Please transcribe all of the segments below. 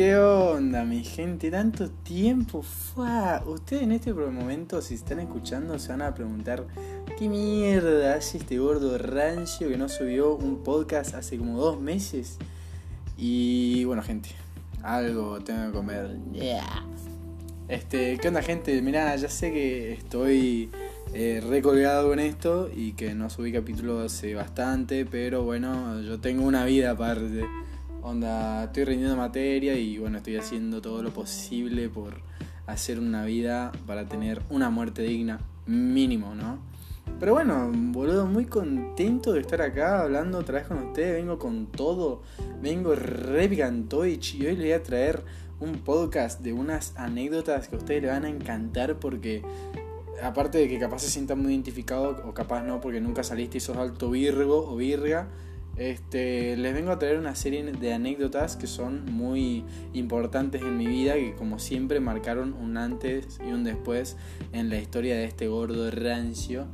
¿Qué onda, mi gente? Tanto tiempo. Fua. Ustedes en este momento, si están escuchando, se van a preguntar: ¿Qué mierda hace este gordo rancio que no subió un podcast hace como dos meses? Y bueno, gente, algo tengo que comer. Este, ¿qué onda, gente? Mirá, ya sé que estoy eh, recolgado con esto y que no subí capítulo hace bastante, pero bueno, yo tengo una vida aparte. Onda, estoy rindiendo materia y bueno, estoy haciendo todo lo posible por hacer una vida para tener una muerte digna, mínimo, ¿no? Pero bueno, boludo, muy contento de estar acá hablando otra vez con ustedes. Vengo con todo, vengo re picantoich y hoy les voy a traer un podcast de unas anécdotas que a ustedes les van a encantar porque aparte de que capaz se sientan muy identificados o capaz no porque nunca saliste y sos alto virgo o virga, este, les vengo a traer una serie de anécdotas que son muy importantes en mi vida, que como siempre marcaron un antes y un después en la historia de este gordo rancio,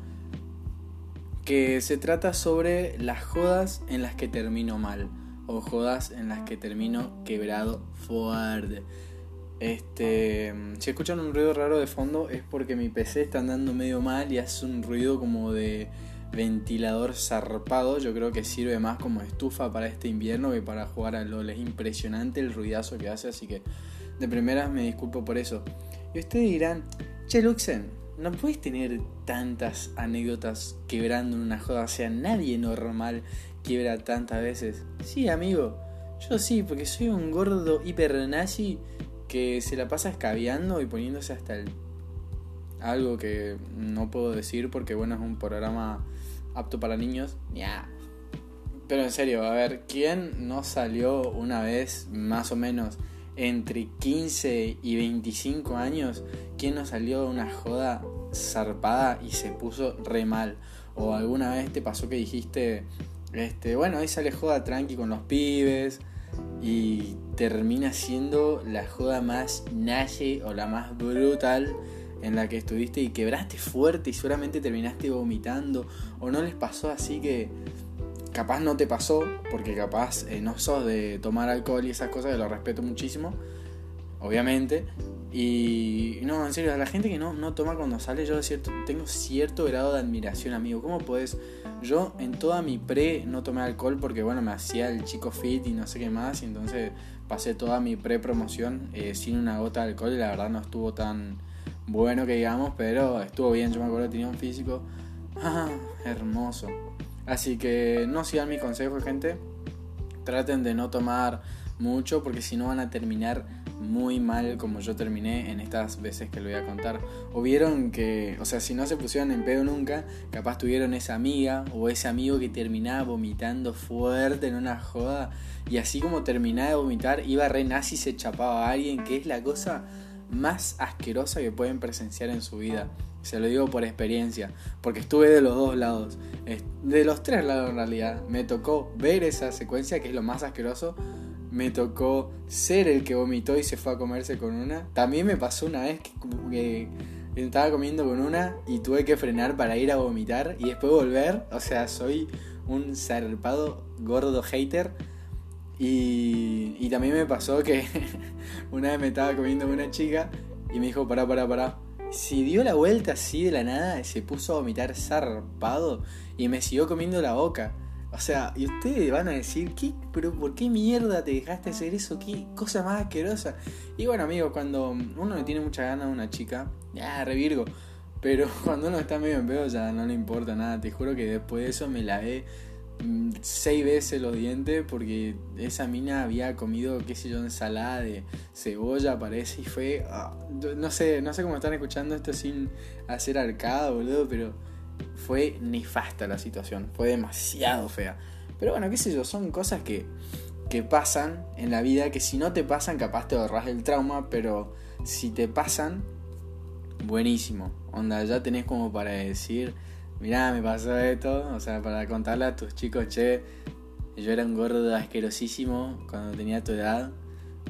que se trata sobre las jodas en las que termino mal, o jodas en las que termino quebrado fuerte. Este, si escuchan un ruido raro de fondo es porque mi PC está andando medio mal y hace un ruido como de ventilador zarpado. Yo creo que sirve más como estufa para este invierno que para jugar a LOL. Es impresionante el ruidazo que hace, así que de primeras me disculpo por eso. Y ustedes dirán, che Luxen, no puedes tener tantas anécdotas quebrando una joda. O sea, nadie normal quiebra tantas veces. Sí, amigo, yo sí, porque soy un gordo hiper nazi que se la pasa escabeando y poniéndose hasta el... Algo que no puedo decir porque bueno, es un programa apto para niños. Ya. Pero en serio, a ver, ¿quién no salió una vez más o menos entre 15 y 25 años? ¿Quién no salió una joda zarpada y se puso re mal? O alguna vez te pasó que dijiste, este, bueno, ahí sale joda tranqui con los pibes y termina siendo la joda más nalle o la más brutal en la que estuviste y quebraste fuerte y seguramente terminaste vomitando o no les pasó así que capaz no te pasó porque capaz eh, no sos de tomar alcohol y esas cosas que lo respeto muchísimo obviamente y no en serio a la gente que no, no toma cuando sale yo cierto, tengo cierto grado de admiración amigo. Cómo puedes yo en toda mi pre no tomé alcohol porque bueno me hacía el chico fit y no sé qué más y entonces pasé toda mi pre promoción eh, sin una gota de alcohol y la verdad no estuvo tan bueno que digamos, pero estuvo bien, yo me acuerdo que tenía un físico ah, hermoso. Así que no sigan mi consejo, gente. Traten de no tomar mucho porque si no van a terminar muy mal como yo terminé en estas veces que lo voy a contar. O vieron que, o sea, si no se pusieron en pedo nunca, capaz tuvieron esa amiga o ese amigo que terminaba vomitando fuerte en una joda y así como terminaba de vomitar, iba re nazi y se chapaba a alguien, que es la cosa más asquerosa que pueden presenciar en su vida. Se lo digo por experiencia, porque estuve de los dos lados, de los tres lados en realidad. Me tocó ver esa secuencia, que es lo más asqueroso. Me tocó ser el que vomitó y se fue a comerse con una. También me pasó una vez que, estaba comiendo con una y tuve que frenar para ir a vomitar y después volver. O sea, soy un zarpado gordo hater y, también me pasó que una vez me estaba comiendo una chica y me dijo, pará, pará, pará. Si dio la vuelta así de la nada, se puso a vomitar zarpado y me siguió comiendo la boca. O sea, y ustedes van a decir, ¿qué, pero ¿por qué mierda te dejaste hacer eso? ¿Qué cosa más asquerosa? Y bueno, amigo, cuando uno le tiene mucha gana a una chica, ya, revirgo. Pero cuando uno está medio en pedo ya no le importa nada. Te juro que después de eso me la he seis veces los dientes porque esa mina había comido, qué sé yo, ensalada de cebolla, parece, y fue. Ah, no sé, no sé cómo están escuchando esto sin hacer arcada, boludo, pero fue nefasta la situación, fue demasiado fea. Pero bueno, qué sé yo, son cosas que, que pasan en la vida que si no te pasan, capaz te ahorras el trauma, pero si te pasan, buenísimo. Onda, ya tenés como para decir mirá, me pasó esto, o sea, para contarle a tus chicos, che, yo era un gordo asquerosísimo cuando tenía tu edad.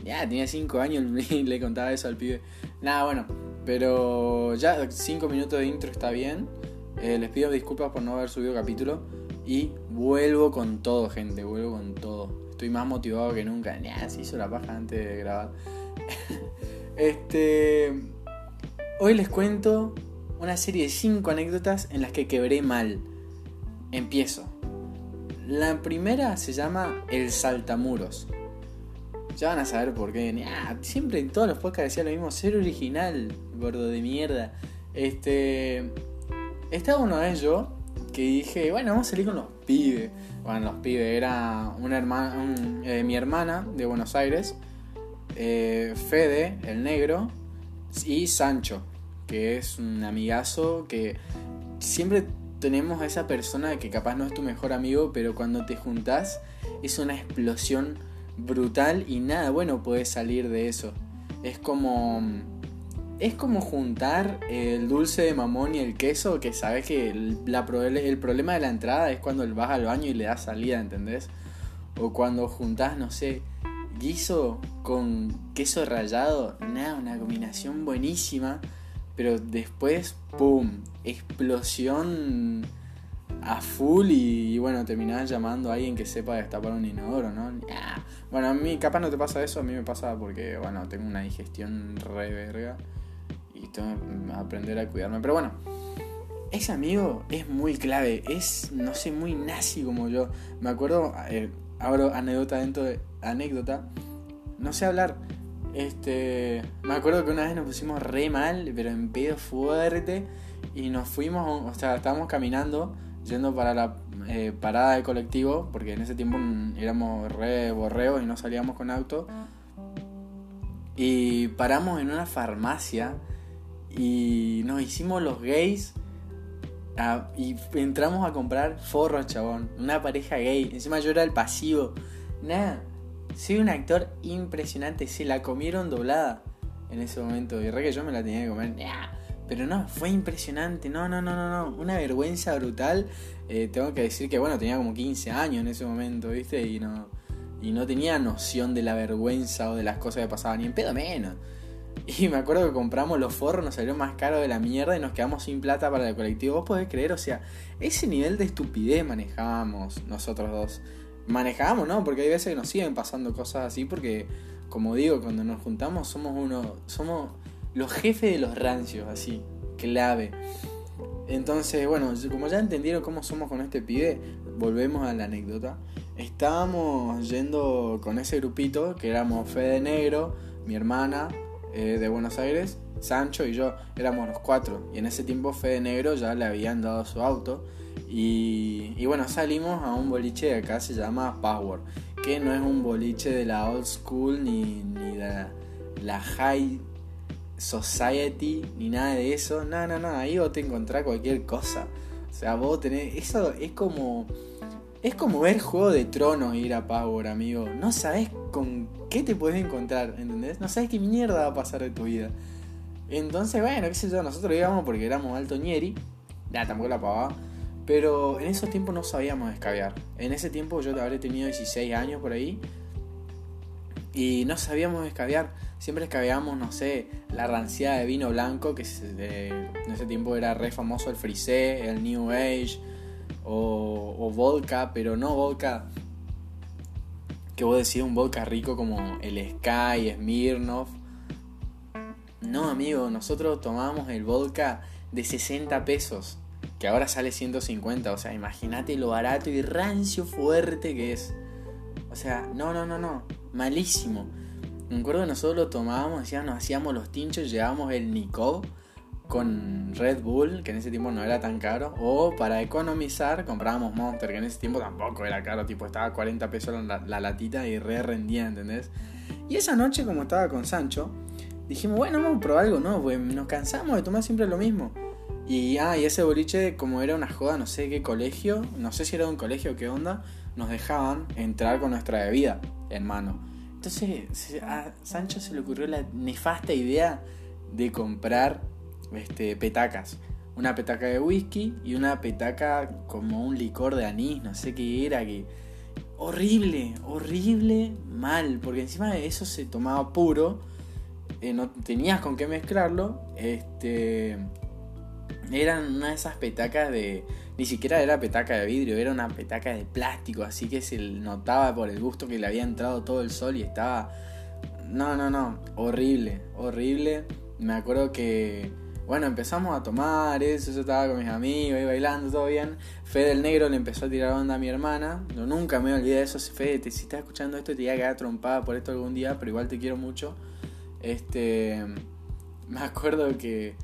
Ya, tenía 5 años y le contaba eso al pibe. Nada, bueno, pero ya 5 minutos de intro está bien. Eh, les pido disculpas por no haber subido capítulo. Y vuelvo con todo, gente, vuelvo con todo. estoy más motivado que nunca. Nah, se hizo la paja antes de grabar. este. Hoy les cuento una serie de 5 anécdotas en las que quebré mal. Empiezo. La primera se llama El Saltamuros. Ya van a saber por qué. siempre en todos los podcasts decía lo mismo. Ser original, gordo de mierda. Este. Estaba una vez yo que dije, bueno, vamos a salir con los pibes. Bueno, los pibes era una hermana, eh, mi hermana de Buenos Aires, eh, Fede, el negro, y Sancho, que es un amigazo que siempre tenemos a esa persona que capaz no es tu mejor amigo, pero cuando te juntás es una explosión brutal y nada bueno puede salir de eso. Es como es como juntar el dulce de mamón y el queso, que sabes que el, el problema de la entrada es cuando vas al baño y le das salida, ¿entendés? O cuando juntás, no sé, guiso con queso rallado, nada, una combinación buenísima, pero después, ¡pum! Explosión a full y, bueno, terminás llamando a alguien que sepa destapar un inodoro, ¿no? Bueno, a mí capaz no te pasa eso, a mí me pasa porque, bueno, tengo una digestión re verga y tengo que aprender a cuidarme. Pero bueno, ese amigo es muy clave, es, no sé, muy nazi como yo. Me acuerdo, eh, abro anécdota dentro de anécdota, no sé hablar. Este, me acuerdo que una vez nos pusimos re mal, pero en pedo fuerte, y nos fuimos, o sea, estábamos caminando, yendo para la eh, parada de colectivo, porque en ese tiempo éramos re borreos y no salíamos con auto. Y paramos en una farmacia y nos hicimos los gays y entramos a comprar forros, chabón. Una pareja gay. Encima yo era el pasivo. Nada. Soy un actor impresionante. Se la comieron doblada en ese momento. Y re que yo me la tenía que comer. Pero no, fue impresionante. No, no, no, no, no. Una vergüenza brutal. Eh, tengo que decir que, bueno, tenía como 15 años en ese momento, ¿viste? Y no, y no tenía noción de la vergüenza o de las cosas que pasaban. Ni en pedo menos. Y me acuerdo que compramos los forros, nos salió más caro de la mierda y nos quedamos sin plata para el colectivo. ¿Vos podés creer? O sea, ese nivel de estupidez manejábamos nosotros dos. Manejábamos, ¿no? Porque hay veces que nos siguen pasando cosas así porque, como digo, cuando nos juntamos somos uno... Somos los jefes de los rancios, así. Clave. Entonces, bueno, como ya entendieron cómo somos con este pibe, volvemos a la anécdota. Estábamos yendo con ese grupito, que éramos Fede Negro, mi hermana, eh, de Buenos Aires, Sancho y yo éramos los cuatro. Y en ese tiempo Fede Negro ya le habían dado su auto. Y, bueno, salimos a un boliche de acá, se llama Power. Que no es un boliche de la old school ni, ni de la high society ni nada de eso. No, no, no, ahí vos te encontrás cualquier cosa. O sea, vos tenés. Eso es como. Es como ver Juego de Tronos ir a Power, amigo. No sabes con qué te puedes encontrar, ¿entendés? No sabes qué mierda va a pasar de tu vida. Entonces, bueno, qué sé yo, nosotros íbamos porque éramos alto ñeri. Ya, tampoco la pavaba. Pero en esos tiempos no sabíamos escabear. En ese tiempo yo habré tenido 16 años por ahí. Y no sabíamos escabear. Siempre escabeábamos, no sé, la ranciada de vino blanco, que en ese tiempo era re famoso el frisé, el New Age, o, o vodka, pero no vodka que vos decís un vodka rico como el Sky, Smirnoff. No, amigo, nosotros tomábamos el vodka de 60 pesos, que ahora sale 150. O sea, imagínate lo barato y rancio fuerte que es. O sea, no, no, no, no, malísimo. Me acuerdo que nosotros lo tomábamos, nos hacíamos los tinchos, llevábamos el Nikov con Red Bull, que en ese tiempo no era tan caro, o para economizar comprábamos Monster, que en ese tiempo tampoco era caro, tipo estaba a 40 pesos la, latita y re rendía, ¿entendés? Y esa noche, como estaba con Sancho, dijimos, bueno, vamos a probar algo nuevo, nos cansamos de tomar siempre lo mismo. Y, ah, y ese boliche, como era una joda, no sé qué colegio, no sé si era un colegio o qué onda, nos dejaban entrar con nuestra bebida en mano. Entonces a Sancho se le ocurrió la nefasta idea de comprar este, petacas. Una petaca de whisky y una petaca como un licor de anís, no sé qué era, que horrible, horrible, mal, porque encima de eso se tomaba puro, eh, no tenías con qué mezclarlo, este, eran una de esas petacas de ni siquiera era petaca de vidrio, era una petaca de plástico, así que se notaba por el gusto que le había entrado todo el sol y estaba... No, no, no, horrible, horrible. Me acuerdo que, bueno, empezamos a tomar eso, yo estaba con mis amigos, ahí bailando, todo bien. Fede el negro le empezó a tirar onda a mi hermana. Yo nunca me olvidé de eso. Fede, si estás escuchando esto, te iba a quedar trompada por esto algún día, pero igual te quiero mucho. Este, me acuerdo que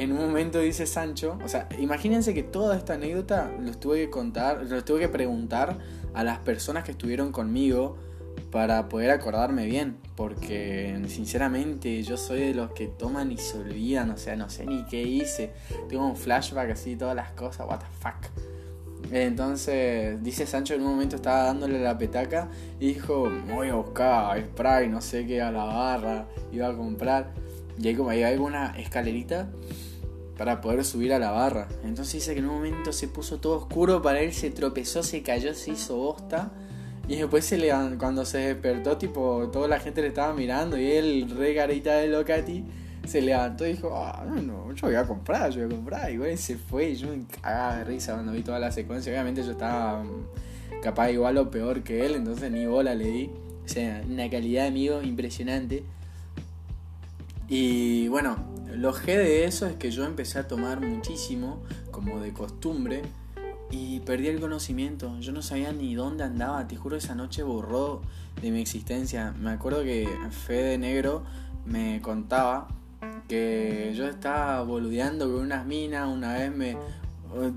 en un momento dice Sancho, o sea, imagínense que toda esta anécdota lo tuve que contar, lo tuve que preguntar a las personas que estuvieron conmigo para poder acordarme bien, porque sinceramente yo soy de los que toman y se olvidan, o sea, no sé ni qué hice, tengo un flashback así, todas las cosas, what the fuck. Entonces, dice Sancho en un momento estaba dándole la petaca y dijo, voy a buscar spray, no sé qué, a la barra, iba a comprar. Y ahí como ahí hay una escalerita para poder subir a la barra. Entonces dice que en un momento se puso todo oscuro para él, se tropezó, se cayó, se hizo bosta. Y después se le, cuando se despertó, tipo, toda la gente le estaba mirando y él, re carita de Locati, se levantó y dijo, ah, no, yo voy a comprar, yo voy a comprar. Y igual se fue yo me cagaba de risa cuando vi toda la secuencia. Obviamente yo estaba mm, capaz igual o peor que él, entonces ni bola le di. O sea, una calidad de amigo impresionante. Y bueno, lo G de eso es que yo empecé a tomar muchísimo, como de costumbre, y perdí el conocimiento. Yo no sabía ni dónde andaba, te juro, esa noche borró de mi existencia. Me acuerdo que Fede Negro me contaba que yo estaba boludeando con unas minas, una vez me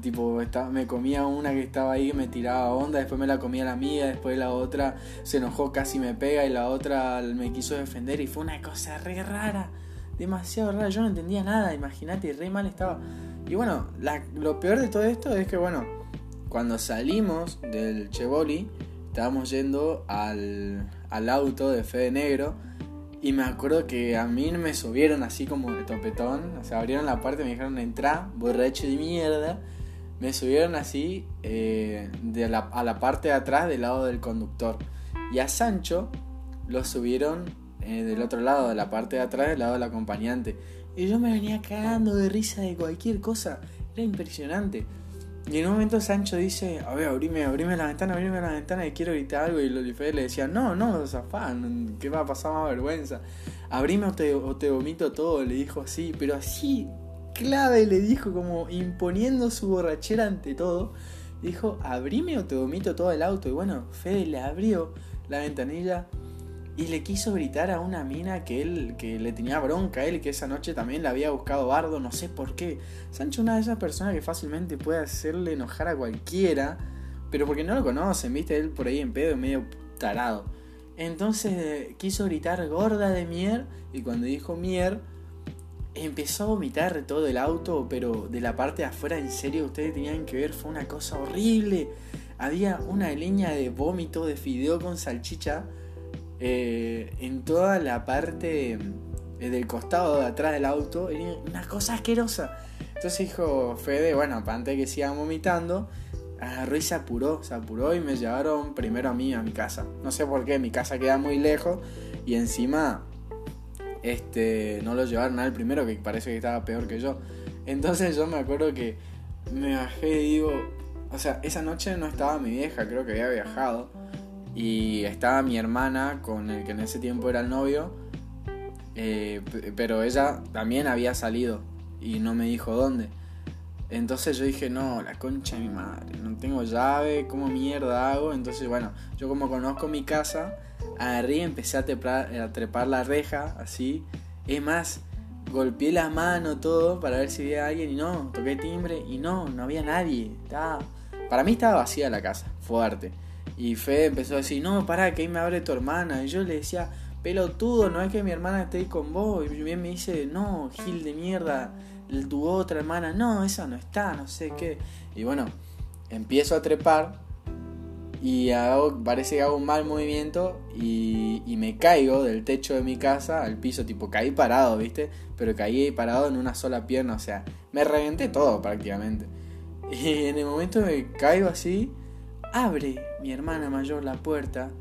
tipo estaba, me comía una que estaba ahí me tiraba onda, después me la comía la mía, después la otra se enojó, casi me pega y la otra me quiso defender y fue una cosa re rara demasiado raro, yo no entendía nada, imagínate, re mal estaba. Y bueno, lo peor de todo esto es que, bueno, cuando salimos del Chevoli, estábamos yendo al, al auto de Fede Negro. Y me acuerdo que a mí me subieron así como de topetón. O sea, abrieron la puerta y me dijeron, entra, borracho de mierda. Me subieron así eh, de la, a la parte de atrás del lado del conductor. Y a Sancho lo subieron eh, del otro lado, de la parte de atrás, del lado del acompañante. Y yo me venía cagando de risa de cualquier cosa. Era impresionante. Y en un momento Sancho dice, a ver, abrime, abrime la ventana, abrime la ventana, que quiero gritar algo. Y Lolifé le decía, no, no, zafán, ¿qué va a pasar más vergüenza? Abrime o te, o te vomito todo, le dijo así, pero así, clave, le dijo, como imponiendo su borrachera ante todo. Dijo, abrime o te vomito todo el auto. Y bueno, Fede le abrió la ventanilla y le quiso gritar a una mina que él que le tenía bronca a él que esa noche también le había buscado bardo, no sé por qué. Sancho una de esas personas que fácilmente puede hacerle enojar a cualquiera, pero porque no lo conocen, viste, él por ahí en pedo medio tarado. Entonces quiso gritar gorda de mier y cuando dijo mier empezó a vomitar todo el auto, pero de la parte de afuera en serio ustedes tenían que ver, fue una cosa horrible. Había una línea de vómito de fideo con salchicha eh, en toda la parte eh, del costado de atrás del auto, era una cosa asquerosa. Entonces dijo Fede, bueno, antes de que siga vomitando, agarró y se apuró, se apuró y me llevaron primero a mí, a mi casa. No sé por qué, mi casa queda muy lejos y encima este, no lo llevaron al primero, que parece que estaba peor que yo. Entonces yo me acuerdo que me bajé y digo, o sea, esa noche no estaba mi vieja, creo que había viajado. Y estaba mi hermana con el que en ese tiempo era el novio. Eh, pero ella también había salido y no me dijo dónde. Entonces yo dije, no, la concha de mi madre, no tengo llave, ¿cómo mierda hago? Entonces, bueno, yo como conozco mi casa, agarré y empecé a trepar, a trepar la reja, así. Es más, golpeé la mano, todo, para ver si había alguien y no, toqué timbre y no, no había nadie. Estaba... Para mí estaba vacía la casa, fuerte. Y Fede empezó a decir, no, pará, que ahí me abre tu hermana. Y yo le decía, pelotudo, no es que mi hermana esté ahí con vos. Y bien me dice, no, Gil de mierda, tu otra hermana, no, esa no está, no sé qué. Y bueno, empiezo a trepar y hago, parece que hago un mal movimiento y, y, me caigo del techo de mi casa al piso, tipo caí parado, ¿viste? Pero caí parado en una sola pierna, o sea, me reventé todo prácticamente. Y en el momento me caigo así abre mi hermana mayor la puerta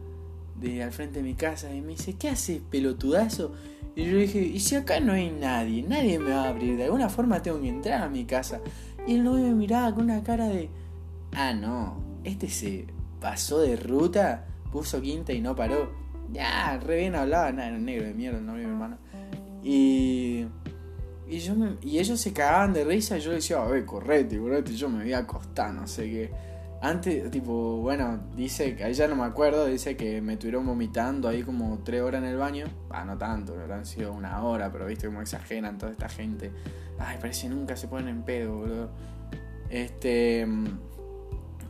de al frente de mi casa y me dice, ¿qué haces, pelotudazo? Y yo dije, ¿y si acá no hay nadie? Nadie me va a abrir, de alguna forma tengo que entrar a mi casa. Y el novio me miraba con una cara de, ah, no, este se pasó de ruta, puso quinta y no paró. Ya, re bien hablaba, nada, negro de mierda, no mi hermano. Y. Y, y ellos se cagaban de risa y yo decía, a ver, correte, correte. Yo me voy a acostar, no sé qué. Antes, tipo, bueno, dice ahí ya no me acuerdo, dice que me tuvieron vomitando ahí como tres horas en el baño. Ah, no tanto, habrán sido una hora, pero viste cómo exageran toda esta gente. Ay, parece que nunca se ponen en pedo, boludo. Este.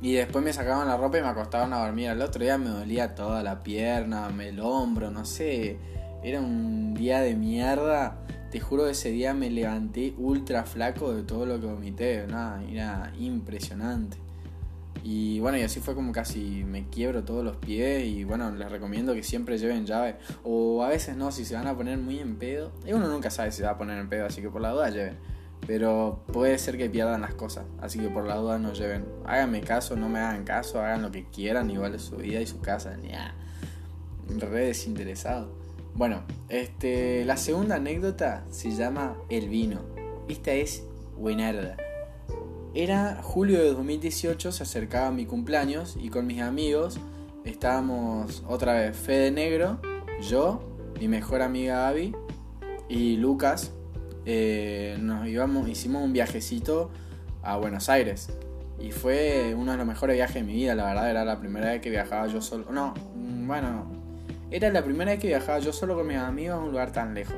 Y después me sacaban la ropa y me acostaban a dormir. Al otro día me dolía toda la pierna, el hombro, no sé. Era un día de mierda. Te juro que ese día me levanté ultra flaco de todo lo que vomité. Nada, era impresionante. Y bueno, y así fue como casi me quiebro todos los pies. Y bueno, les recomiendo que siempre lleven llave. O a veces no, si se van a poner muy en pedo. Y uno nunca sabe si se va a poner en pedo, así que por la duda lleven. Pero puede ser que pierdan las cosas. Así que por la duda no lleven. Háganme caso, no me hagan caso, hagan lo que quieran. Igual su vida y su casa. Ya. Re desinteresado. Bueno, este, la segunda anécdota se llama El vino. Esta es buenarda. Era julio de 2018, se acercaba mi cumpleaños y con mis amigos estábamos otra vez Fede Negro, yo, mi mejor amiga Abby y Lucas. Eh, nos íbamos, hicimos un viajecito a Buenos Aires y fue uno de los mejores viajes de mi vida, la verdad era la primera vez que viajaba yo solo. No, bueno, era la primera vez que viajaba yo solo con mis amigos a un lugar tan lejos.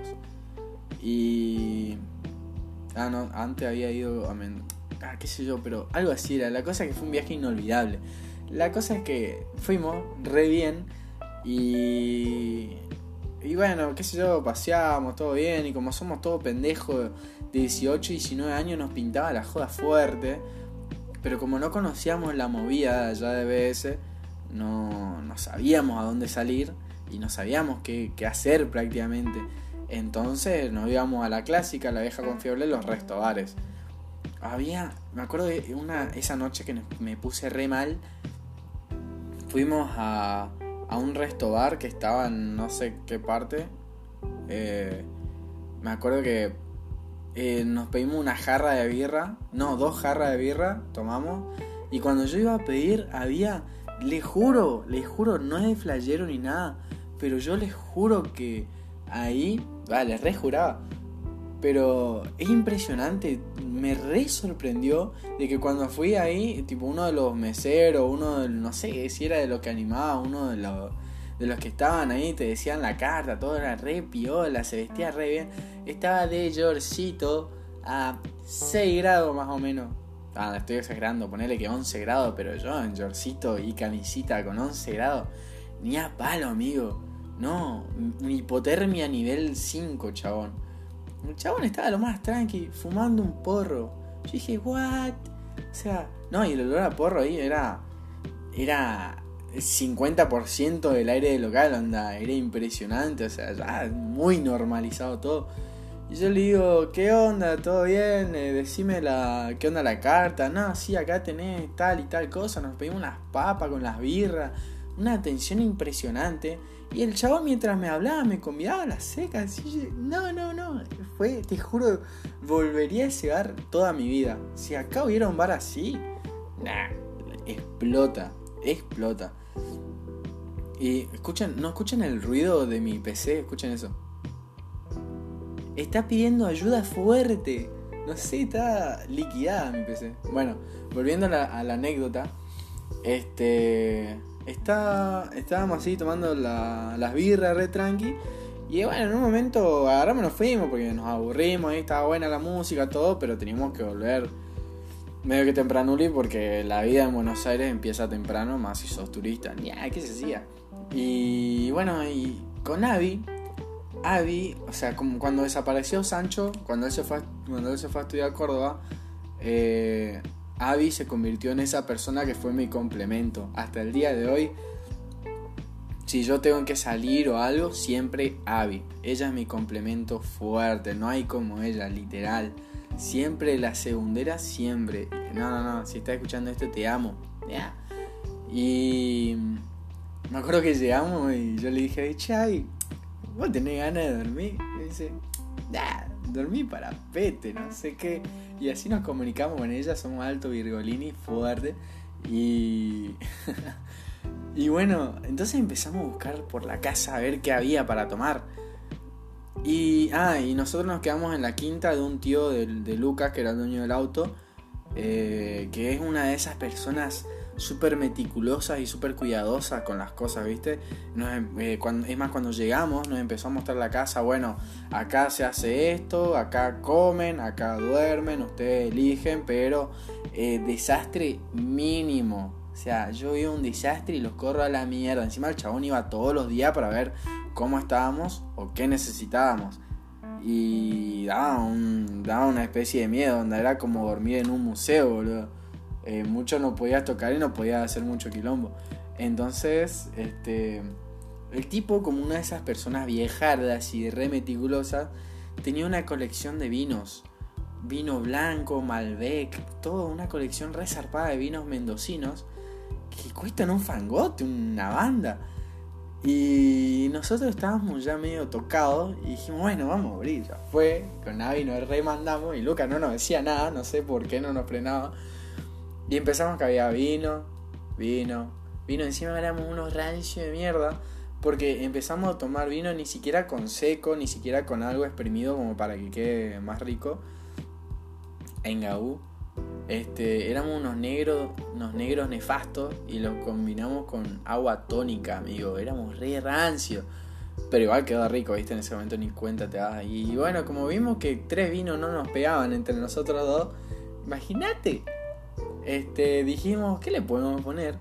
Y... Ah, no, antes había ido a, ah, qué sé yo, pero algo así era. La cosa es que fue un viaje inolvidable. La cosa es que fuimos re bien y. Y bueno, qué sé yo, paseábamos todo bien. Y como somos todos pendejos de 18 y 19 años, nos pintaba la joda fuerte. Pero como no conocíamos la movida allá de BS, no, no sabíamos a dónde salir y no sabíamos qué, qué hacer prácticamente. Entonces nos íbamos a la clásica, la vieja confiable, los restobares había, me acuerdo de una, esa noche que me puse re mal, fuimos a, a un resto bar que estaba en no sé qué parte. Eh, me acuerdo que eh, nos pedimos una jarra de birra, no, dos jarras de birra, tomamos. Y cuando yo iba a pedir, había, le juro, le juro, no es de flayero ni nada, pero yo les juro que ahí, vale, re juraba, pero es impresionante, me re sorprendió de que cuando fui ahí, tipo uno de los meseros, uno de, no sé si era de los que animaba, uno de los, de los que estaban ahí, te decían la carta, todo era re piola, se vestía re bien. Estaba de yorcito a 6 grados más o menos. Ah, estoy exagerando, ponele que 11 grados, pero yo en yorcito y camisita con 11 grados, ni a palo, amigo. No, hipotermia nivel 5, chabón. El chabón estaba lo más tranqui, fumando un porro. Yo dije, ¿what? O sea, no, y el olor a porro ahí era. Era 50% del aire del local, onda, era impresionante, o sea, ya muy normalizado todo. Y yo le digo, ¿qué onda? ¿Todo bien? Eh, decime la, qué onda la carta. No, sí, acá tenés tal y tal cosa. Nos pedimos unas papas con las birras. Una atención impresionante. Y el chabón mientras me hablaba me convidaba a las secas. Y no, no, no. Fue, te juro, volvería a ese bar toda mi vida. Si acá hubiera un bar así, nah, explota, explota. Y escuchen, no escuchen el ruido de mi PC, escuchen eso. Está pidiendo ayuda fuerte. No sé, está liquidada mi PC. Bueno, volviendo a la anécdota. Este está, estábamos así tomando las birras re tranqui. Y bueno, en un momento agarramos nos fuimos porque nos aburrimos, ahí estaba buena la música, todo, pero teníamos que volver medio que temprano porque la vida en Buenos Aires empieza temprano, más si sos turista. ¿qué se hacía? Y bueno, y con Avi, Avi, o sea, como cuando desapareció Sancho, cuando él se fue, cuando él se fue a estudiar a Córdoba, eh, Abby se convirtió en esa persona que fue mi complemento. Hasta el día de hoy, si yo tengo que salir o algo, siempre Abby. Ella es mi complemento fuerte, no hay como ella, literal. Siempre la segundera, siempre. No, no, no, si estás escuchando esto, te amo. Y me acuerdo que llegamos y yo le dije, Chay, vos tenés ganas de dormir. Y dice, dormí para pete, no sé qué. Y así nos comunicamos con ella, somos alto virgolini, fuerte. Y. y bueno, entonces empezamos a buscar por la casa a ver qué había para tomar. Y. Ah, y nosotros nos quedamos en la quinta de un tío de, Lucas, que era el dueño del auto. Eh, que es una de esas personas súper meticulosas y súper cuidadosas con las cosas, ¿viste? Em, eh, cuando, es más, cuando llegamos nos empezó a mostrar la casa, bueno, acá se hace esto, acá comen, acá duermen, ustedes eligen, pero eh, desastre mínimo. O sea, yo vi un desastre y los corro a la mierda. Encima el chabón iba todos los días para ver cómo estábamos o qué necesitábamos. Y daba, un, daba una especie de miedo, donde era como dormir en un museo, boludo eh, mucho no podías tocar y no podías hacer mucho quilombo. Entonces, este, el tipo, como una de esas personas viejardas y re meticulosas, tenía una colección de vinos. Vino blanco, Malbec, toda una colección resarpada de vinos mendocinos que cuestan un fangote, una banda. Y nosotros estábamos ya medio tocados y dijimos, bueno, vamos a abrir. Ya fue, con Navi nos remandamos y Luca no nos decía nada, no sé por qué no nos frenaba. Y empezamos que había vino, vino, vino. Encima éramos unos rancios de mierda. Porque empezamos a tomar vino ni siquiera con seco, ni siquiera con algo exprimido como para que quede más rico. En Gaú. Este, éramos unos negros, unos negros nefastos y los combinamos con agua tónica, amigo. Éramos re rancios. Pero igual quedó rico, viste, en ese momento ni cuenta te das. Y bueno, como vimos que tres vinos no nos pegaban entre nosotros dos, imagínate, este, dijimos, ¿qué le podemos poner?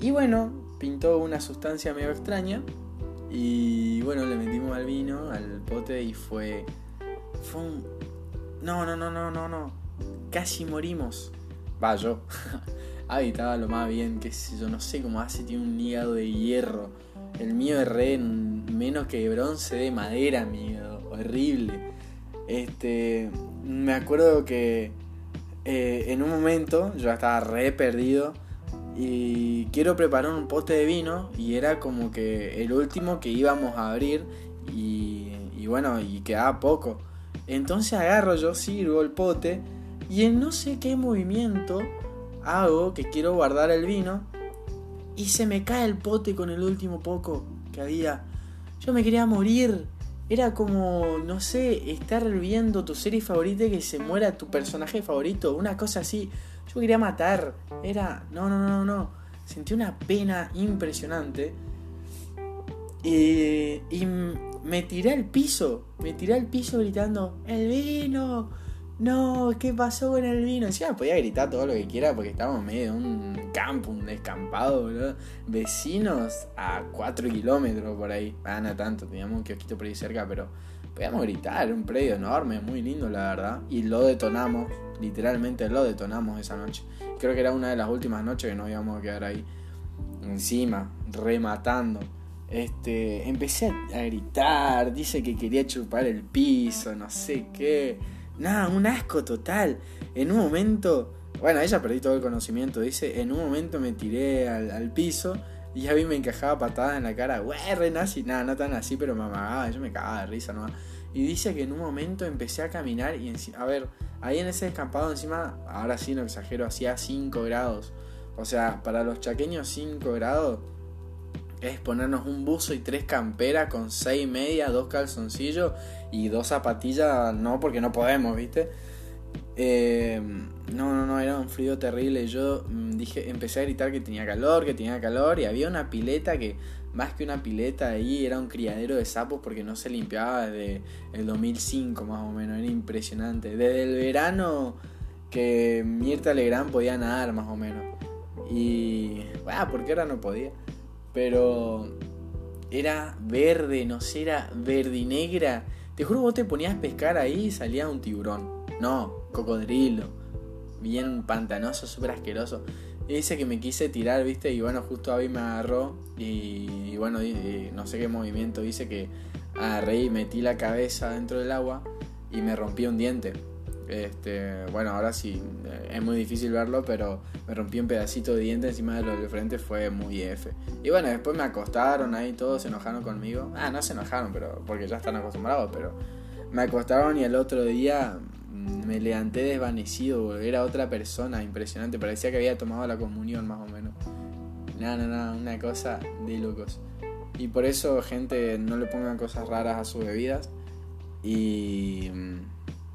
Y bueno, pintó una sustancia medio extraña. Y bueno, le metimos al vino, al pote y fue. Fue un. No, no, no, no, no, no. Casi morimos. Va, yo. Habitaba lo más bien, que sé yo, no sé cómo hace, tiene un hígado de hierro. El mío es re menos que bronce de madera, amigo. Horrible. Este. Me acuerdo que eh, en un momento yo estaba re perdido y quiero preparar un pote de vino y era como que el último que íbamos a abrir y, y bueno, y quedaba poco. Entonces agarro yo, sirvo el pote y en no sé qué movimiento hago que quiero guardar el vino y se me cae el pote con el último poco que había. Yo me quería morir. Era como, no sé, estar viendo tu serie favorita y que se muera tu personaje favorito, una cosa así. Yo quería matar. Era, no, no, no, no. Sentí una pena impresionante. Y, y me tiré al piso, me tiré al piso gritando, el vino, no, ¿qué pasó con el vino? Encima podía gritar todo lo que quiera porque estábamos en medio de un campo, un descampado, boludo. Vecinos a 4 kilómetros por ahí. Ah, no tanto, teníamos un kiosquito por ahí cerca, pero podíamos gritar, un predio enorme, muy lindo la verdad. Y lo detonamos, literalmente lo detonamos esa noche. Creo que era una de las últimas noches que nos íbamos a quedar ahí. Encima, rematando. Este, empecé a gritar, dice que quería chupar el piso, no sé qué Nada, un asco total. En un momento, bueno, ella perdí todo el conocimiento, dice, en un momento me tiré al, piso y ya vi me encajaba patada en la cara, güey, re nazi, nada, no tan así, pero me amagaba, yo me cagaba de risa ¿no? Y dice que en un momento empecé a caminar y, a ver, ahí en ese descampado encima, ahora sí no exagero, hacía 5 grados. O sea, para los chaqueños 5 grados es ponernos un buzo y tres camperas con seis medias, dos calzoncillos y dos zapatillas, no porque no podemos, ¿viste? Eh, no, no, no, era un frío terrible. Yo mm, dije, empecé a gritar que tenía calor, que tenía calor, y había una pileta que, más que una pileta ahí, era un criadero de sapos porque no se limpiaba desde el 2005 más o menos, era impresionante. Desde el verano que Mirta Legrand podía nadar más o menos. Y, bueno, porque ahora no podía. Pero era verde, no sé, era verdinegra. Te juro, vos te ponías a pescar ahí y salía un tiburón. No, cocodrilo. Bien pantanoso, súper asqueroso. Y dice que me quise tirar, viste, y bueno, justo a mí me agarró. Y, bueno, no sé qué movimiento hice que agarré y metí la cabeza dentro del agua y me rompí un diente. Este, bueno, ahora sí, eh, es muy difícil verlo, pero me rompí un pedacito de diente encima de lo de frente, fue muy F. Y bueno, después me acostaron ahí, todos se enojaron conmigo. Ah, no se enojaron, pero porque ya están acostumbrados, pero me acostaron y el otro día me levanté desvanecido, era otra persona, impresionante, parecía que había tomado la comunión más o menos. Nada, nada, nada, una cosa de locos. Y por eso, gente, no le pongan cosas raras a sus bebidas. Y,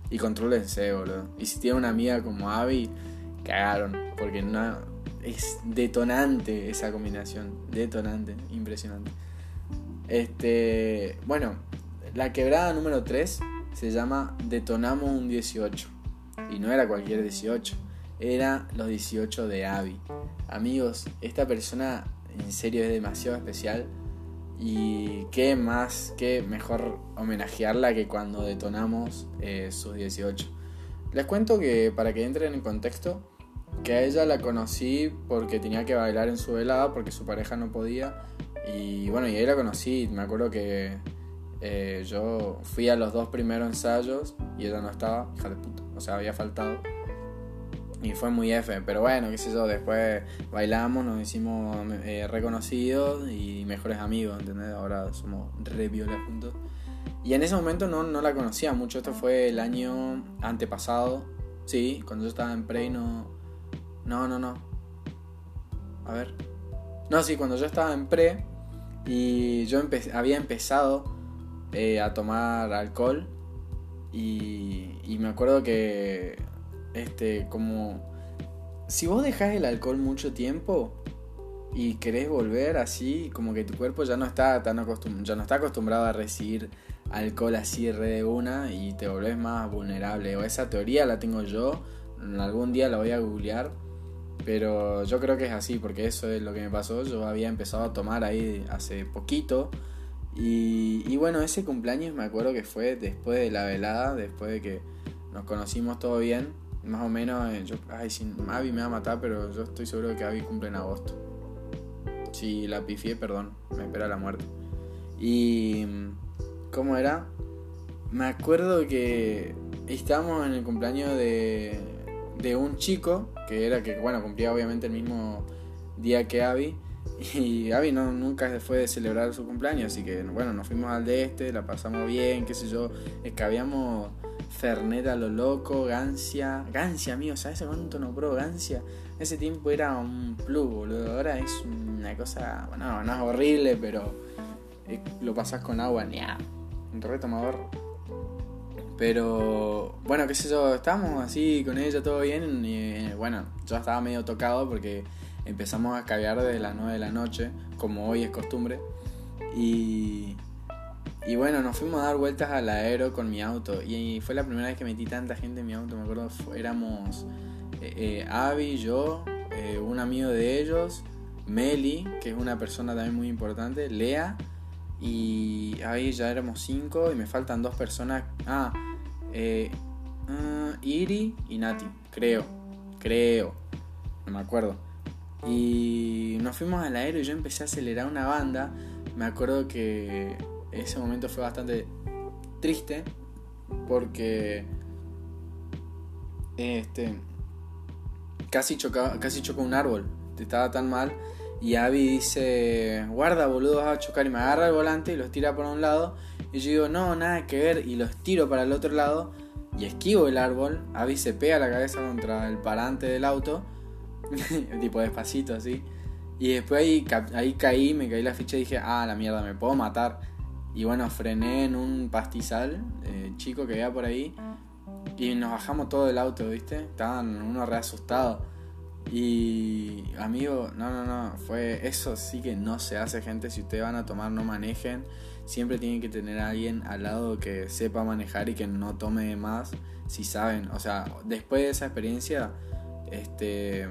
y controlense, boludo. Y si tiene una amiga como Abby, cagaron. Porque no, es detonante esa combinación. Detonante, impresionante. Este, bueno, la quebrada número 3 se llama Detonamos un 18. Y no era cualquier 18, era los 18 de Abby. Amigos, esta persona en serio es demasiado especial. Y qué más, qué mejor homenajearla que cuando detonamos eh, sus 18. Les cuento que para que entren en contexto, que a ella la conocí porque tenía que bailar en su velada porque su pareja no podía. Y bueno, y ahí la conocí. Me acuerdo que eh, yo fui a los dos primeros ensayos y ella no estaba, hija de puta, o sea, había faltado. Y fue muy F, pero bueno, qué sé yo, después bailamos, nos hicimos eh, reconocidos y mejores amigos, ¿entendés? Ahora somos re viola juntos. Y en ese momento no, no la conocía mucho, esto fue el año antepasado, sí, cuando yo estaba en pre no... No, no, no. A ver. No, sí, cuando yo estaba en pre y yo había empezado eh, a tomar alcohol y, me acuerdo que este como si vos dejás el alcohol mucho tiempo y querés volver así como que tu cuerpo ya no está tan acostumbrado ya no está acostumbrado a recibir alcohol así re de una y te volvés más vulnerable o esa teoría la tengo yo algún día la voy a googlear pero yo creo que es así porque eso es lo que me pasó yo había empezado a tomar ahí hace poquito y, bueno, ese cumpleaños me acuerdo que fue después de la velada, después de que nos conocimos todo bien. Más o menos, eh, yo, ay, sin, Abby me va a matar, pero yo estoy seguro de que Abby cumple en agosto. Si la pifié, perdón, me espera la muerte. Y. ¿Cómo era? Me acuerdo que estábamos en el cumpleaños de, de un chico, que era que, bueno, cumplía obviamente el mismo día que Abby. Y Abby no, nunca fue de celebrar su cumpleaños, así que bueno, nos fuimos al de este, la pasamos bien, qué sé yo. Es que habíamos Fernet lo loco, Gancia. Gancia, amigo, ¿sabes cuánto no probó Gancia? Ese tiempo era un plus, boludo. Ahora es una cosa, bueno, no es horrible, pero lo pasas con agua, ni un retomador. Pero bueno, qué sé yo, estábamos así con ella todo bien y bueno, yo estaba medio tocado porque empezamos a cagar desde las 9 de la noche, como hoy es costumbre. Y, y bueno, nos fuimos a dar vueltas al aero con mi auto. Y fue la primera vez que metí tanta gente en mi auto. Me acuerdo, éramos eh, eh, Abby, yo, eh, un amigo de ellos, Meli, que es una persona también muy importante, Lea. Y ahí ya éramos cinco y me faltan dos personas. Ah, eh, ah, Iri y Nati, creo, creo, no me acuerdo. Y nos fuimos al aero y yo empecé a acelerar una banda. Me acuerdo que ese momento fue bastante triste porque este casi chocaba, casi chocó un árbol. Estaba tan mal. Y Abby dice, guarda boludo, vas a chocar. Y me agarra el volante y los tira por un lado. Y yo digo, no, nada que ver. Y los tiro para el otro lado. Y esquivo el árbol. Abby se pega la cabeza contra el parante del auto. tipo despacito así. Y después ahí, ahí caí, me caí la ficha y dije, ah, la mierda, me puedo matar. Y bueno, frené en un pastizal eh, chico que había por ahí. Y nos bajamos todo del auto, ¿viste? Estaban uno re asustado. Y amigo, no, no, no, fue eso sí que no se hace, gente. Si ustedes van a tomar, no manejen. Siempre tienen que tener a alguien al lado que sepa manejar y que no tome más si saben. O sea, después de esa experiencia, este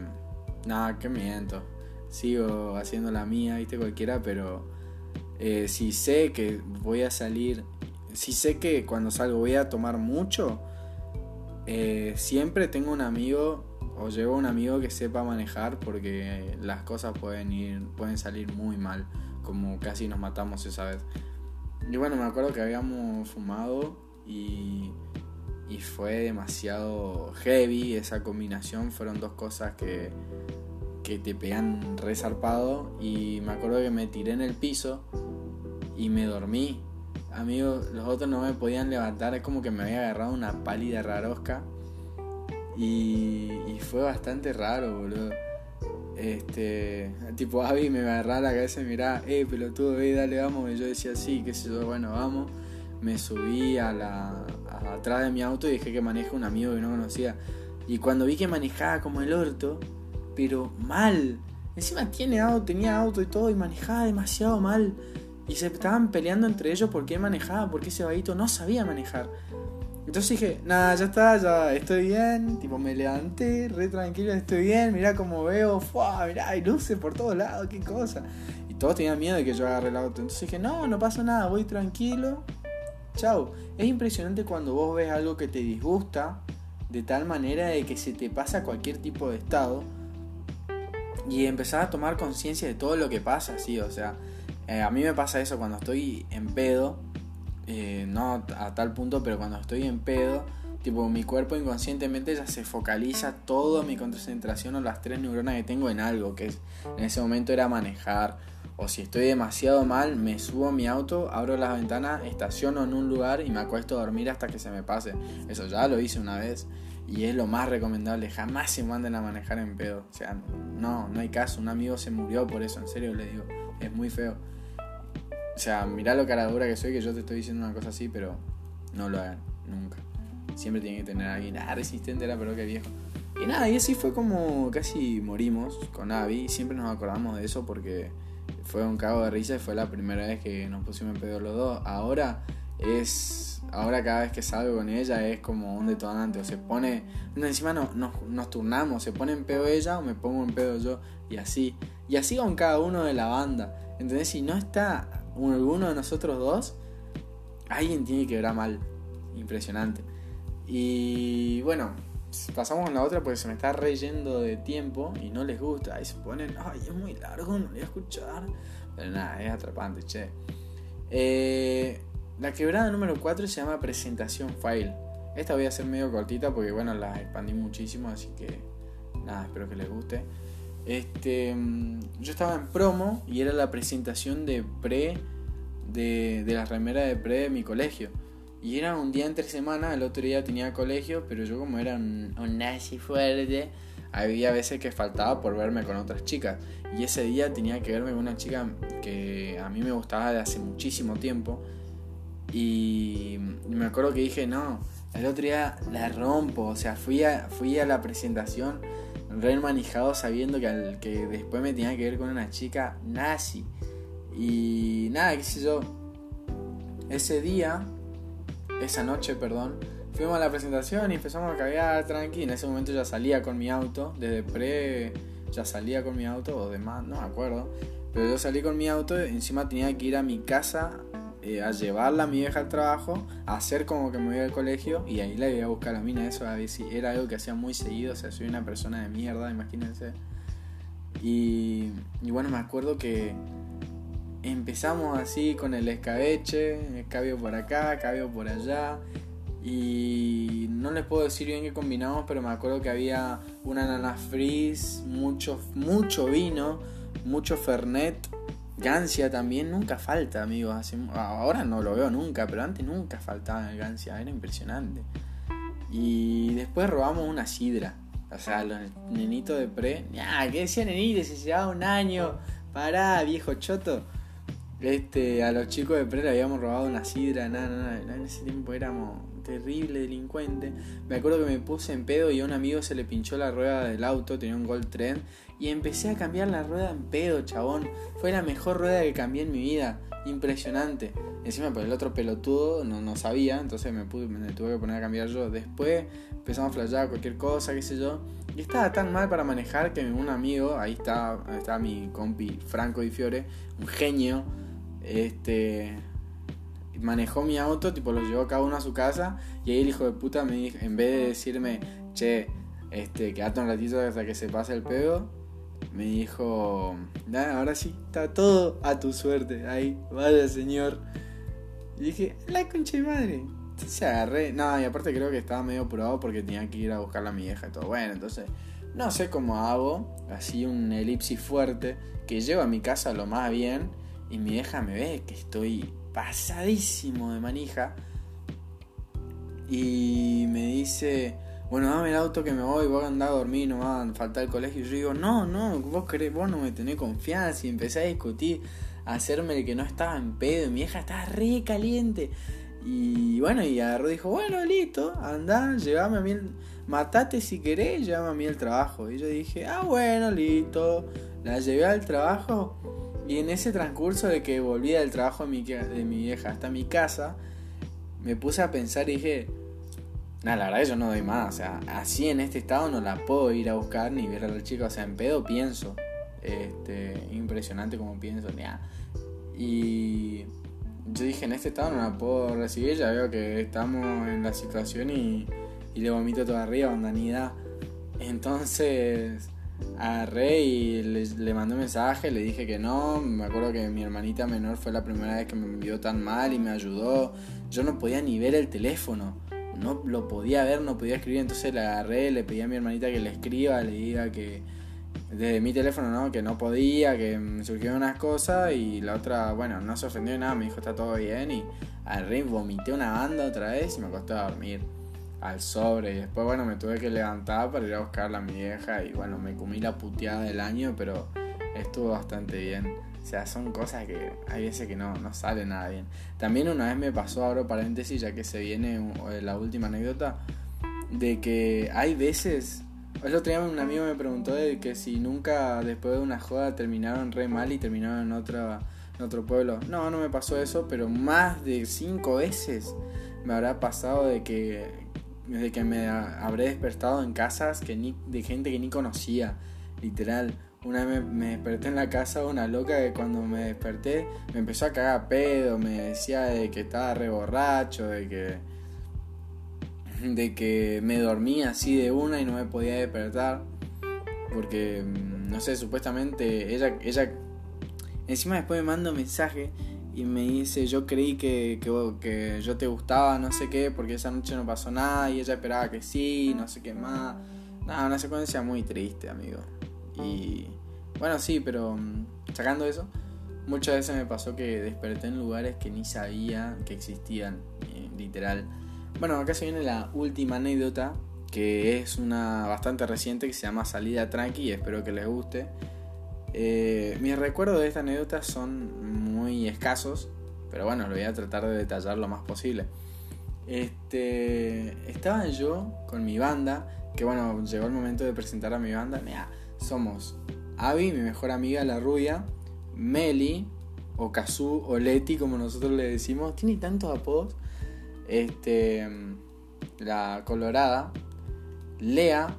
Nada, que miento. Sigo haciendo la mía, viste, cualquiera, pero eh, si sé que voy a salir, si sé que cuando salgo voy a tomar mucho, eh, siempre tengo un amigo o llevo un amigo que sepa manejar porque las cosas pueden ir, pueden salir muy mal, como casi nos matamos esa vez. Y bueno, me acuerdo que habíamos fumado y, y fue demasiado heavy esa combinación, fueron dos cosas que que te pegan resarpado y me acuerdo que me tiré en el piso y me dormí amigo, los otros no me podían levantar, es como que me había agarrado una pálida rarosca. Y, fue bastante raro, boludo. Este, tipo Abby me agarraba la cabeza y miraba, eh, pelotudo, eh, dale, vamos. Y yo decía, sí, qué sé yo, bueno, vamos. Me subí a la, atrás de mi auto y dejé que maneje un amigo que no conocía. Y cuando vi que manejaba como el orto, pero mal. Encima tiene auto, tenía auto y todo y manejaba demasiado mal. Y se estaban peleando entre ellos por qué manejaba, porque ese vaguito no sabía manejar. Entonces dije, nada, ya está, ya estoy bien. Tipo, me levanté, re tranquilo, estoy bien. Mirá cómo veo, ¡fua! Mirá, hay luces por todos lados, qué cosa. Y todos tenían miedo de que yo agarre el auto. Entonces dije, no, no pasa nada, voy tranquilo. Chao. Es impresionante cuando vos ves algo que te disgusta, de tal manera de que se te pasa cualquier tipo de estado. Y empezás a tomar conciencia de todo lo que pasa, sí, o sea. Eh, a mí me pasa eso cuando estoy en pedo eh, no a tal punto, pero cuando estoy en pedo, tipo mi cuerpo inconscientemente ya se focaliza toda mi concentración o las tres neuronas que tengo en algo, que es, en ese momento era manejar. O si estoy demasiado mal, me subo a mi auto, abro las ventanas, estaciono en un lugar y me acuesto a dormir hasta que se me pase. Eso ya lo hice una vez y es lo más recomendable. Jamás se manden a manejar en pedo. O sea, no, no hay caso. Un amigo se murió por eso, en serio le digo. Es muy feo. O sea, mirá lo cara dura que soy, que yo te estoy diciendo una cosa así, pero no lo hagan, nunca. Siempre tiene que tener alguien, ah, resistente era, pero que viejo. Y nada, y así fue como casi morimos con Abby. Siempre nos acordamos de eso porque fue un cago de risa y fue la primera vez que nos pusimos en pedo los dos. Ahora es. Ahora cada vez que salgo con ella es como un detonante. O se pone. Encima no, nos turnamos. Se pone en pedo ella o me pongo en pedo yo. Y así. Y así con cada uno de la banda. Entonces, si no está alguno de nosotros dos, alguien tiene que ver mal. Impresionante. Y bueno, pasamos con la otra porque se me está reyendo de tiempo y no les gusta. Ahí se ponen, ay, es muy largo, no lo voy a escuchar. Pero nada, es atrapante, che. Eh, la quebrada número 4 se llama presentación file. Esta voy a hacer medio cortita porque bueno, la expandí muchísimo, así que nada, espero que les guste. Este, mm, yo estaba en promo y era la presentación de pre de, de la remera de pre de mi colegio. Y era un día entre semana, el otro día tenía colegio, pero yo como era un, un nazi fuerte, había veces que faltaba por verme con otras chicas. Y ese día tenía que verme con una chica que a mí me gustaba de hace muchísimo tiempo. Y me acuerdo que dije, no, el otro día la rompo. O sea, fui a, fui a la presentación re manijado sabiendo que, al, que después me tenía que ver con una chica nazi. Y nada, qué sé yo. Ese día, esa noche, perdón, fuimos a la presentación y empezamos a cagar tranqui. En ese momento ya salía con mi auto, desde pre ya salía con mi auto o demás, no me acuerdo. Pero yo salí con mi auto, encima tenía que ir a mi casa eh, a llevarla a mi vieja al trabajo, a hacer como que me voy al colegio y ahí la iba a buscar a la mina. Eso era algo que hacía muy seguido, o sea, soy una persona de mierda, imagínense. Y, bueno, me acuerdo que empezamos así con el escabeche, escabio por acá, escabio por allá. Y no les puedo decir bien qué combinamos, pero me acuerdo que había una nana freeze, mucho, mucho vino, mucho fernet Gancia también nunca falta, amigos. ahora no lo veo nunca, pero antes nunca faltaba el Gancia, era impresionante. Y después robamos una sidra. O sea, los nenitos de pre. Ya, ¿qué decía nenito? Se llevaba un año. Pará, viejo choto. Este, a los chicos de pre le habíamos robado una sidra. Nada, nada. En ese tiempo éramos terrible delincuente. Me acuerdo que me puse en pedo y a un amigo se le pinchó la rueda del auto, tenía un Gold Trend, y empecé a cambiar la rueda en pedo, chabón. Fue la mejor rueda que cambié en mi vida. Impresionante. Encima, por el otro pelotudo no, no sabía, entonces me, pude, me tuve que poner a cambiar yo. Después empezamos a flashear cualquier cosa, qué sé yo. Y estaba tan mal para manejar que un amigo, ahí está, está mi compi Franco Di Fiore, un genio, este manejó mi auto, tipo lo llevó cada uno a su casa y ahí el hijo de puta me dijo, en vez de decirme, che, este, quédate un ratito hasta que se pase el pedo, me dijo, ahora sí, está todo a tu suerte, ahí, vaya señor. Y dije, la concha de madre. Entonces agarré, no, y aparte creo que estaba medio probado porque tenía que ir a buscar a mi vieja y todo. Bueno, entonces, no sé cómo hago, así un elipsis fuerte, que llevo a mi casa lo más bien y mi vieja me ve que estoy pasadísimo de manija. Y me dice, bueno, dame el auto que me voy, voy a andar a dormir, no va a faltar el colegio. Y yo digo, no, no, vos querés, vos no me tenés confianza. Y empecé a discutir, a hacerme el que no estaba en pedo. Y mi hija estaba re caliente. Y bueno, y agarró dijo, bueno, listo, anda, llévame a mí, matate si querés, llévame a mí el trabajo. Y yo dije, ah, bueno, listo, la llevé al trabajo. Y en ese transcurso de que volvía del trabajo de mi, de mi vieja hasta mi casa, me puse a pensar y dije, nada, la verdad yo no doy más, o sea, así en este estado no la puedo ir a buscar ni ver a la chica, o sea, en pedo pienso. Este, impresionante como pienso, Y yo dije, en este estado no la puedo recibir, ya veo que estamos en la situación y, y le vomito todo arriba, ondanidad. Entonces agarré y le, le, mandé un mensaje, le dije que no, me acuerdo que mi hermanita menor fue la primera vez que me vio tan mal y me ayudó, yo no podía ni ver el teléfono, no lo podía ver, no podía escribir, entonces le agarré, le pedí a mi hermanita que le escriba, le diga que desde mi teléfono, ¿no? Que no podía, que me surgieron unas cosas y la otra, bueno, no se ofendió nada, me dijo está todo bien y agarré, vomité una banda otra vez y me acosté a dormir al sobre. Y después, bueno, me tuve que levantar para ir a buscarla a mi vieja y bueno, me comí la puteada del año, pero estuvo bastante bien. O sea, son cosas que hay veces que no, no sale nada bien. También una vez me pasó, abro paréntesis, ya que se viene la última anécdota, de que hay veces el otro día un amigo me preguntó de que si nunca después de una joda terminaron re mal y terminaron en, otra, en otro pueblo. No, no me pasó eso, pero más de cinco veces me habrá pasado de que, de que me habré despertado en casas que de gente que ni conocía, literal. Una vez me, desperté en la casa de una loca que cuando me desperté me empezó a cagar pedo, me decía de que estaba re borracho, de que de que me dormía así de una y no me podía despertar. Porque, mm, no sé, supuestamente ella, ella encima después me manda un mensaje y me dice, yo creí que, que, yo te gustaba, no sé qué, porque esa noche no pasó nada y ella esperaba que sí, no sé qué más. Nada, una secuencia muy triste, amigo. Y bueno, sí, pero mm, sacando eso, muchas veces me pasó que desperté en lugares que ni sabía que existían, eh, literal. Bueno, acá se viene la última anécdota, que es una bastante reciente, que se llama Salida Tranqui, espero que les guste. Eh, mis recuerdos de esta anécdota son escasos, pero bueno, lo voy a tratar de detallar lo más posible. Este, estaba yo con mi banda, que bueno, llegó el momento de presentar a mi banda. Mira, somos Avi, mi mejor amiga, la rubia, Meli, o Kazu, o Leti, como nosotros le decimos. Tiene tantos apodos este, la colorada, Lea,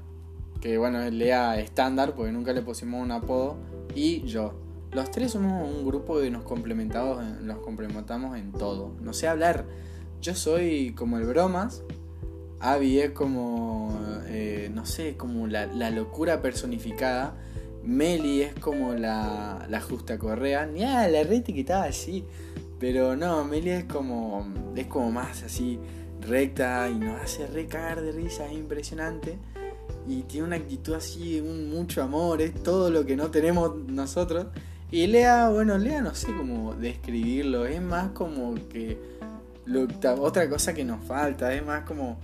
que bueno, es Lea estándar porque nunca le pusimos un apodo, y yo. Los tres somos un grupo que nos complementamos, nos complementamos en todo. No sé hablar. Yo soy como el bromas. Abby es como, eh, no sé, como la, locura personificada. Meli es como la, la justa correa. Ni ah, la red que estaba así. Pero no, Amelia es como, es como más así recta y nos hace recagar de risa, es impresionante. Y tiene una actitud así, un mucho amor, es todo lo que no tenemos nosotros. Y Lea, bueno, Lea no sé cómo describirlo, es más como que otra cosa que nos falta, es más como,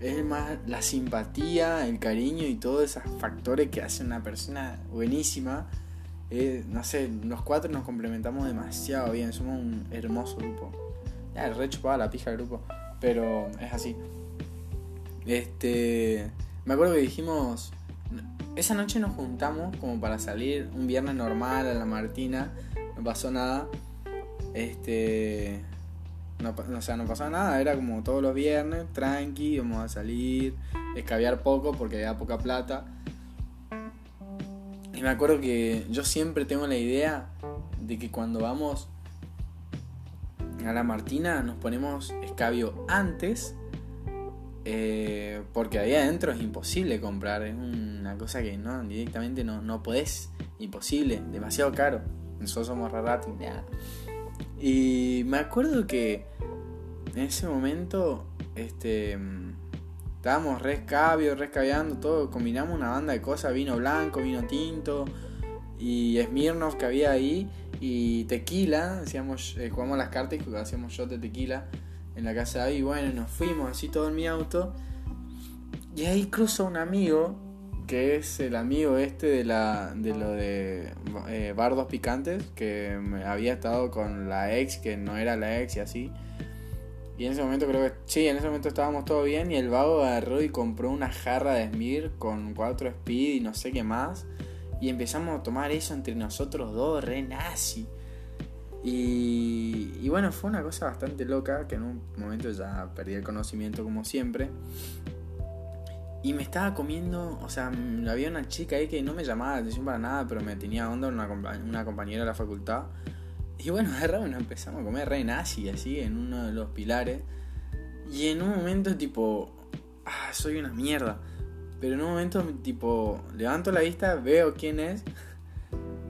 es más la simpatía, el cariño y todos esos factores que hace una persona buenísima eh, no sé, los cuatro nos complementamos demasiado bien, somos un hermoso grupo. Ya, re chupaba la pija el grupo, pero es así. Este, me acuerdo que dijimos, esa noche nos juntamos como para salir un viernes normal a la Martina, no pasó nada. Este, no, o sea, no pasó nada, era como todos los viernes, tranqui, íbamos a salir, escabiar poco porque había poca plata. Y me acuerdo que yo siempre tengo la idea de que cuando vamos a la Martina nos ponemos escabio antes. Eh, porque ahí adentro es imposible comprar. Es una cosa que no, directamente no, no podés. Imposible, demasiado caro. Nosotros somos rarat Y me acuerdo que en ese momento, este Estábamos rescabio, rescabeando, todo. Combinamos una banda de cosas, vino blanco, vino tinto y Smirnoff que había ahí. y tequila, hacíamos, eh, jugamos las cartas y hacíamos shot de tequila en la casa de. Y bueno, nos fuimos así todo en mi auto. Y ahí cruza un amigo, que es el amigo este de, la, de lo de eh, Bardos Picantes, que había estado con la ex, que no era la ex y así. Y en ese momento creo que sí, en ese momento estábamos todo bien y el vago agarró y compró una jarra de Smir con cuatro speed y no sé qué más. Y empezamos a tomar eso entre nosotros dos, re nazi. Y, y bueno, fue una cosa bastante loca que en un momento ya perdí el conocimiento como siempre. Y me estaba comiendo, o sea, había una chica ahí que no me llamaba la atención para nada, pero me tenía onda, una, una compañera de la facultad. Y bueno, de nos empezamos a comer re nazi, así, en uno de los pilares. Y en un momento, tipo, ah, soy una mierda. Pero en un momento, tipo, levanto la vista, veo quién es.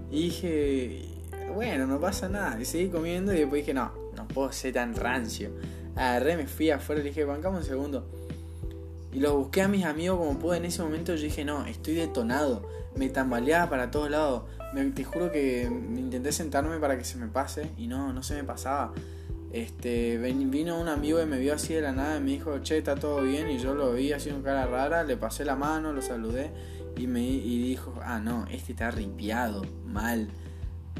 Y dije, bueno, no pasa nada. Y seguí comiendo y después dije, no, no puedo ser tan rancio. Agarré, me fui afuera y dije, bancamos un segundo. Y lo busqué a mis amigos como pude. En ese momento yo dije, no, estoy detonado. Me tambaleaba para todos lados. Me, te juro que intenté sentarme para que se me pase y no, no se me pasaba. Este, vino un amigo y me vio así de la nada y me dijo, che, está todo bien. Y yo lo vi así con cara rara, le pasé la mano, lo saludé y me y dijo, ah, no, este está ripiado, mal.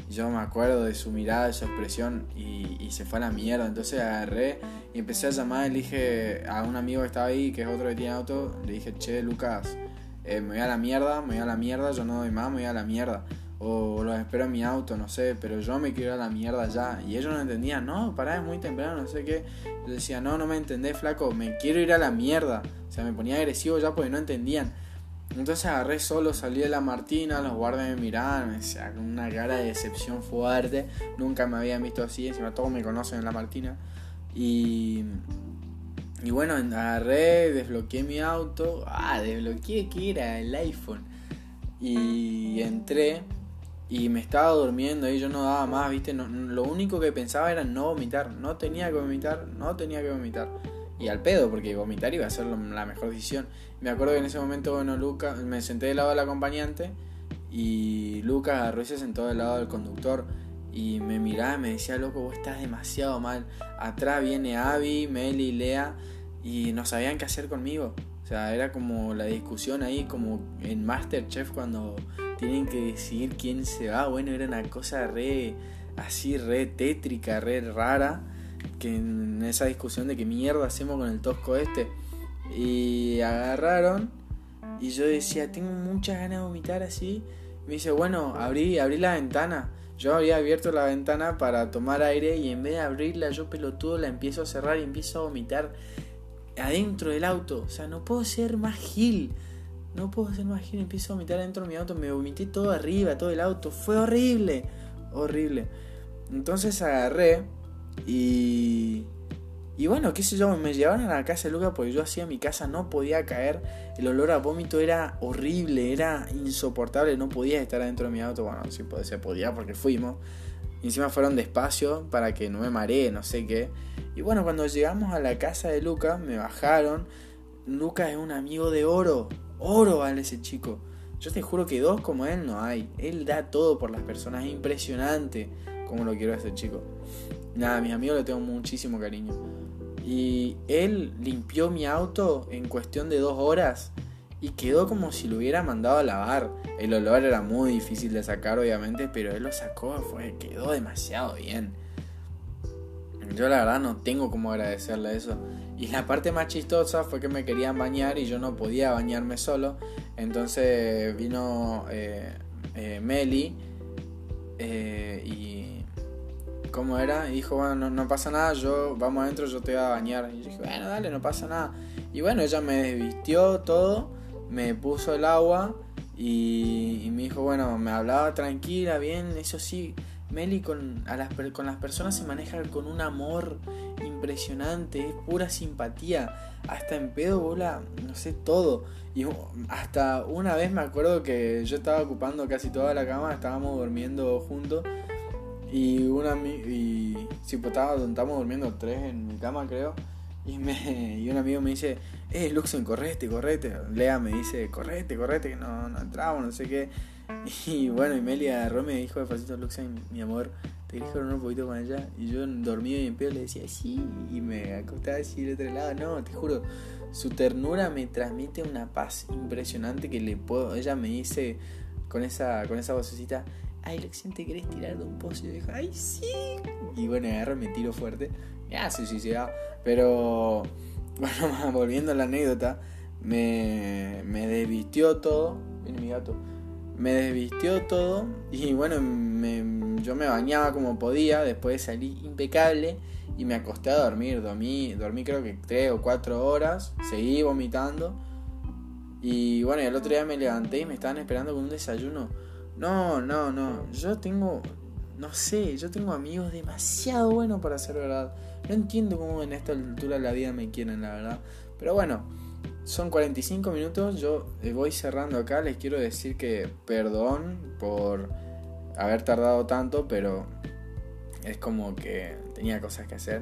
Yo me acuerdo de su mirada, de su expresión y, se fue a la mierda. Entonces agarré y empecé a llamar le dije a un amigo que estaba ahí, que es otro que tiene auto, le dije, che, Lucas, eh, me voy a la mierda, me voy a la mierda, yo no doy más, me voy a la mierda. O los espero en mi auto, no sé, pero yo me quiero ir a la mierda ya. Y ellos no entendían, no, pará, es muy temprano, no sé qué. Yo decía, no, no me entendés, flaco, me quiero ir a la mierda. O sea, me ponía agresivo ya porque no entendían. Entonces agarré solo, salí de la Martina, los guardias me miraban, o sea, con una cara de decepción fuerte. Nunca me habían visto así, encima todos me conocen en la Martina. Y, y bueno, agarré, desbloqueé mi auto. Ah, desbloqueé que era el iPhone. Y entré y me estaba durmiendo y yo no daba más, ¿viste? lo único que pensaba era no vomitar. No tenía que vomitar, no tenía que vomitar. Y al pedo, porque vomitar iba a ser la mejor decisión. Me acuerdo que en ese momento, bueno, Lucas, me senté del lado del acompañante y Lucas agarró se sentó del lado del conductor y me miraba y me decía, loco, vos estás demasiado mal. Atrás viene Abby, Meli Lea y no sabían qué hacer conmigo. O sea, era como la discusión ahí, como en Masterchef cuando tienen que decidir quién se va. Bueno, era una cosa re, así, re tétrica, re rara. Que en esa discusión de qué mierda hacemos con el tosco este. Y agarraron y yo decía, tengo muchas ganas de vomitar así. Me dice, bueno, abrí, abrí la ventana. Yo había abierto la ventana para tomar aire y en vez de abrirla yo pelotudo la empiezo a cerrar y empiezo a vomitar adentro del auto. O sea, no puedo ser más gil. No puedo ser más gil. Empiezo a vomitar adentro de mi auto. Me vomité todo arriba, todo el auto. Fue horrible. Horrible. Entonces agarré y y bueno, qué sé yo, me llevaron a la casa de Luca porque yo hacía mi casa, no podía caer, el olor a vómito era horrible, era insoportable, no podía estar adentro de mi auto, bueno, sí se podía porque fuimos. Y encima fueron despacio para que no me maree, no sé qué. Y bueno, cuando llegamos a la casa de Luca, me bajaron. Luca es un amigo de oro, oro vale ese chico. Yo te juro que dos como él no hay. Él da todo por las personas, es impresionante como lo quiero a ese chico. Nada, a mis amigos le tengo muchísimo cariño. Y él limpió mi auto en cuestión de dos horas y quedó como si lo hubiera mandado a lavar. El olor era muy difícil de sacar, obviamente, pero él lo sacó, fue, quedó demasiado bien. Yo la verdad no tengo como agradecerle eso. Y la parte más chistosa fue que me querían bañar y yo no podía bañarme solo. Entonces vino eh, eh, Meli eh, y cómo era, y dijo, bueno, no, pasa nada, yo vamos adentro, yo te voy a bañar. Y yo dije, bueno, dale, no pasa nada. Y bueno, ella me desvistió todo, me puso el agua y, me dijo, bueno, me hablaba tranquila, bien, eso sí, Meli con, las, con las personas se maneja con un amor impresionante, es pura simpatía, hasta en pedo bola, no sé, todo. Y hasta una vez me acuerdo que yo estaba ocupando casi toda la cama, estábamos durmiendo juntos y una y sí, pues estábamos durmiendo tres en mi cama, creo. Y, me, y un amigo me dice, eh, Luxon, correte, correte. Lea me dice, correte, correte, que no, no entramos, no sé qué. Y bueno, y Meli agarró me dijo despacito, Luxa, mi amor, te querés un poquito con ella. Y yo dormido y en pedo le decía, sí. Y me acostaba así del otro lado. No, te juro, su ternura me transmite una paz impresionante que le puedo. Ella me dice con esa, con esa vocecita, ay, Luxien, ¿te querés tirar de un pozo? Y dijo, ay, sí. Y bueno, agarro me tiro fuerte. Ya, sí, sí. Pero, bueno, volviendo a la anécdota, me, me desvistió todo. Viene mi gato me desvistió todo y bueno, yo me bañaba como podía, después salí impecable y me acosté a dormir, dormí, dormí creo que 3 o 4 horas, seguí vomitando y bueno, el otro día me levanté y me estaban esperando con un desayuno. No, no, no, yo tengo, no sé, yo tengo amigos demasiado buenos para ser verdad. No entiendo cómo en esta altura de la vida me quieren, la verdad. Pero bueno, son 45 minutos, yo eh, voy cerrando acá, les quiero decir que perdón por haber tardado tanto, pero es como que tenía cosas que hacer.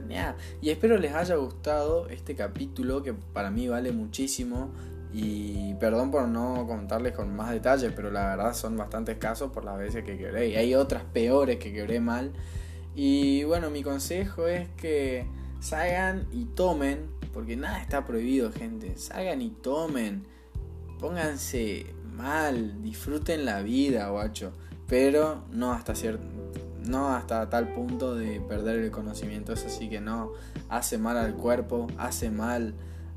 Y espero les haya gustado este capítulo que para mí vale muchísimo. Y perdón por no contarles con más detalles, pero la verdad son bastante escasos por las veces que quebré. Y hay otras peores que quebré mal. Y bueno, mi consejo es que salgan y tomen porque nada está prohibido, gente. Salgan y tomen. Pónganse mal. Disfruten la vida, guacho. Pero no hasta cierto. No hasta tal punto de perder el conocimiento. Eso sí que no. Hace mal al cuerpo. Hace mal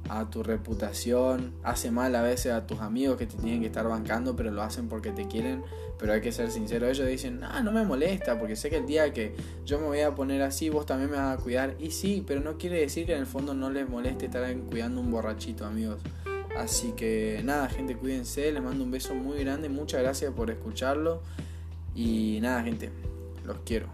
a tu reputación, hace mal a veces a tus amigos que te tienen que estar bancando, pero lo hacen porque te quieren, pero hay que ser sincero, ellos dicen, no, no me molesta, porque sé que el día que yo me voy a poner así, vos también me vas a cuidar, y sí, pero no quiere decir que en el fondo no les moleste estar cuidando un borrachito, amigos. Así que nada, gente, cuídense, les mando un beso muy grande, muchas gracias por escucharlo, y nada, gente, los quiero.